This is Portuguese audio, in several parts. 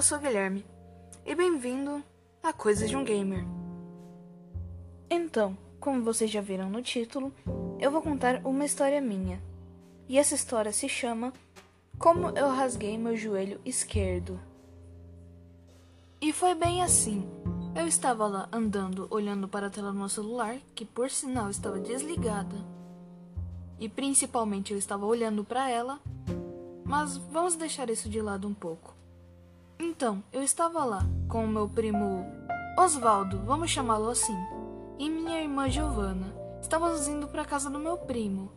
eu sou Guilherme e bem-vindo a Coisas de um Gamer. Então, como vocês já viram no título, eu vou contar uma história minha. E essa história se chama Como eu rasguei meu joelho esquerdo. E foi bem assim. Eu estava lá andando, olhando para a tela do meu celular, que por sinal estava desligada. E principalmente eu estava olhando para ela, mas vamos deixar isso de lado um pouco. Então, eu estava lá com o meu primo Osvaldo, vamos chamá-lo assim, e minha irmã Giovana. Estávamos indo para casa do meu primo.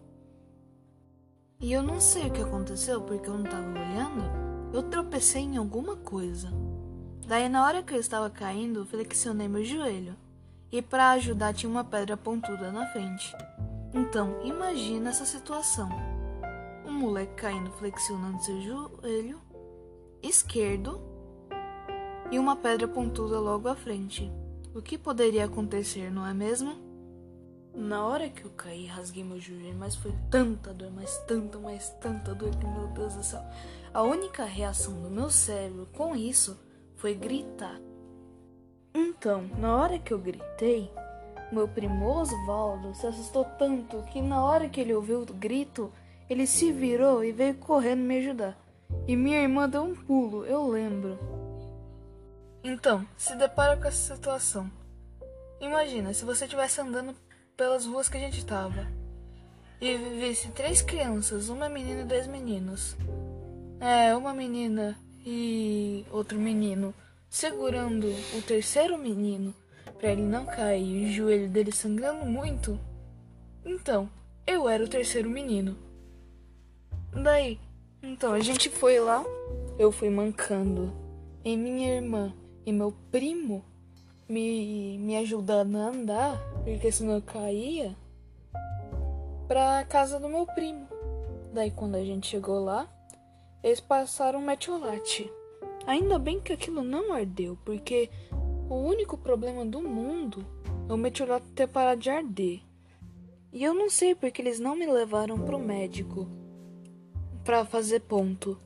E eu não sei o que aconteceu porque eu não estava olhando. Eu tropecei em alguma coisa. Daí, na hora que eu estava caindo, flexionei meu joelho. E para ajudar, tinha uma pedra pontuda na frente. Então, imagina essa situação: um moleque caindo, flexionando seu joelho esquerdo e uma pedra pontuda logo à frente. O que poderia acontecer, não é mesmo? Na hora que eu caí, rasguei meu joelho, mas foi tanta dor, mas tanta, mas tanta dor que, meu Deus do céu. A única reação do meu cérebro com isso foi gritar. Então, na hora que eu gritei, meu primo Osvaldo se assustou tanto que na hora que ele ouviu o grito, ele se virou e veio correndo me ajudar. E minha irmã deu um pulo, eu lembro. Então, se depara com essa situação. Imagina se você estivesse andando pelas ruas que a gente estava e visse três crianças, uma menina e dois meninos. É, uma menina e outro menino segurando o terceiro menino para ele não cair e o joelho dele sangrando muito. Então, eu era o terceiro menino. Daí, então a gente foi lá, eu fui mancando e minha irmã e meu primo me, me ajudando a andar, porque senão eu caía, pra casa do meu primo. Daí quando a gente chegou lá, eles passaram um metiolate. Ainda bem que aquilo não ardeu, porque o único problema do mundo é o metiolate ter parado de arder. E eu não sei porque eles não me levaram pro médico para fazer ponto.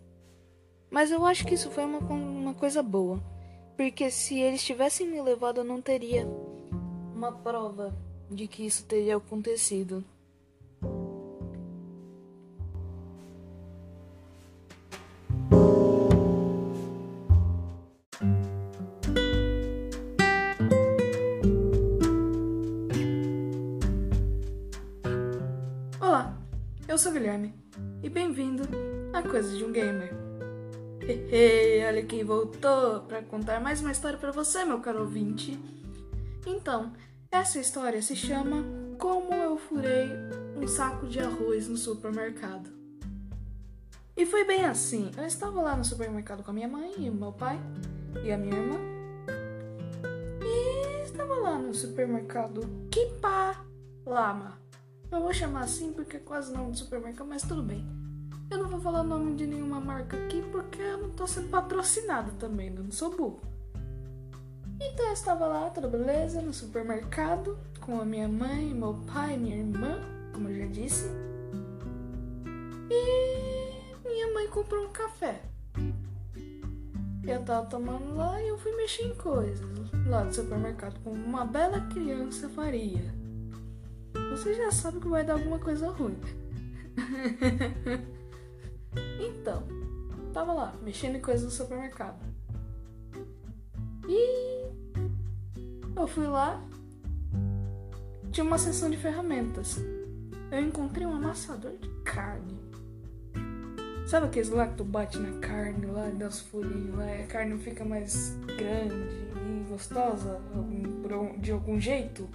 Mas eu acho que isso foi uma, uma coisa boa porque se eles tivessem me levado, eu não teria uma prova de que isso teria acontecido. Olá, eu sou Guilherme e bem-vindo a Coisas de um Gamer. Hehe, olha quem voltou para contar mais uma história para você, meu caro ouvinte. Então, essa história se chama Como eu furei um saco de arroz no supermercado. E foi bem assim. Eu estava lá no supermercado com a minha mãe e meu pai e a minha irmã. E estava lá no supermercado Kipa Lama. Eu vou chamar assim porque é quase não do supermercado, mas tudo bem. Eu não vou falar o nome de nenhuma marca aqui porque eu não tô sendo patrocinada também, né? não sou burro. Então eu estava lá, tudo beleza, no supermercado, com a minha mãe, meu pai, minha irmã, como eu já disse. E minha mãe comprou um café. Eu tava tomando lá e eu fui mexer em coisas lá do supermercado, como uma bela criança faria. Você já sabe que vai dar alguma coisa ruim. Então, tava lá, mexendo em coisas no supermercado. E eu fui lá, tinha uma seção de ferramentas. Eu encontrei um amassador de carne. Sabe aqueles lá que tu bate na carne lá, das folhinhas lá, a carne fica mais grande e gostosa de algum jeito?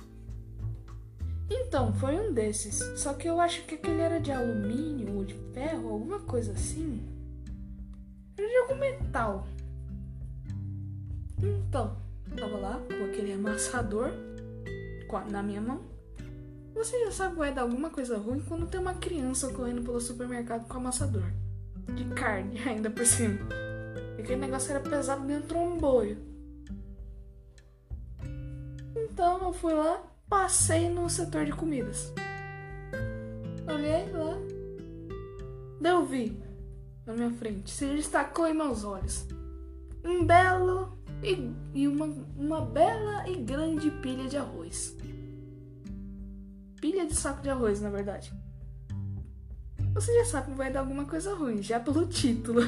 Então, foi um desses. Só que eu acho que aquele era de alumínio ou de ferro, alguma coisa assim. Era de algum metal. Então, tava lá com aquele amassador na minha mão. Você já sabe vai dar alguma coisa ruim quando tem uma criança correndo pelo supermercado com amassador. De carne, ainda por cima. E aquele negócio era pesado dentro de um boio. Então eu fui lá, passei no setor de comidas. Olhei lá. Daí eu vi na minha frente. Se destacou em meus olhos. um belo e, e uma, uma bela e grande pilha de arroz. Pilha de saco de arroz, na verdade. Você já sabe que vai dar alguma coisa ruim, já pelo título.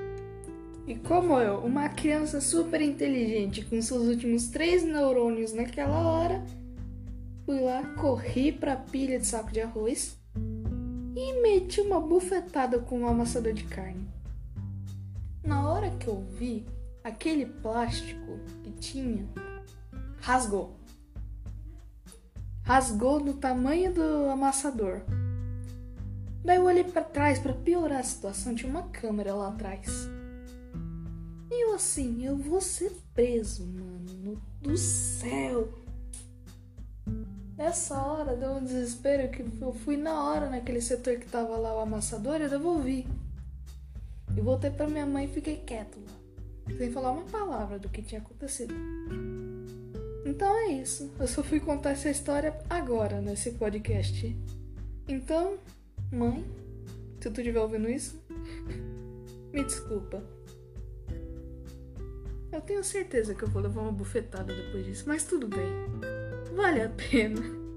e como eu, uma criança super inteligente com seus últimos três neurônios naquela hora, fui lá, corri pra pilha de saco de arroz e meti uma bufetada com um amassador de carne. Na hora que eu vi, aquele plástico que tinha rasgou. Rasgou no tamanho do amassador. Daí eu olhei para trás para piorar a situação, tinha uma câmera lá atrás. E eu assim, eu vou ser preso, mano, do céu. Nessa hora deu um desespero que eu fui na hora naquele setor que tava lá o amassador e eu devolvi. E voltei para minha mãe e fiquei quieto lá, sem falar uma palavra do que tinha acontecido. Então é isso. Eu só fui contar essa história agora nesse podcast. Então, mãe, se tu estiver ouvindo isso, me desculpa. Eu tenho certeza que eu vou levar uma bufetada depois disso, mas tudo bem. Валя, блин.